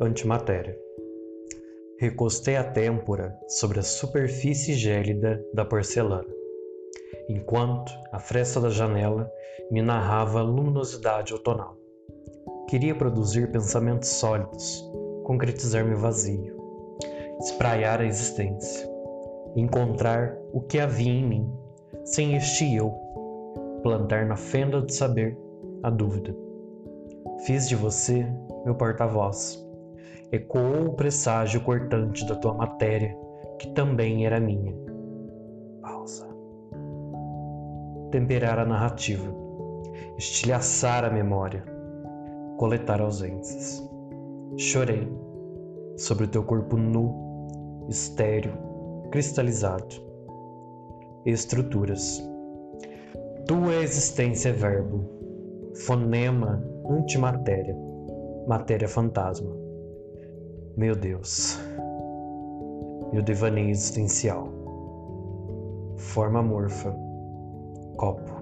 antimatéria. Recostei a têmpora sobre a superfície gélida da porcelana, enquanto a fresta da janela me narrava a luminosidade outonal. Queria produzir pensamentos sólidos, concretizar meu vazio, espraiar a existência, encontrar o que havia em mim, sem este eu, plantar na fenda do saber a dúvida. Fiz de você meu porta-voz. Ecoou o presságio cortante da tua matéria, que também era minha. Pausa. Temperar a narrativa, estilhaçar a memória, coletar ausências. Chorei sobre o teu corpo nu, estéril, cristalizado. Estruturas. Tua existência é verbo, fonema antimatéria, matéria fantasma. Meu Deus, meu devaneio existencial, forma morfa, copo.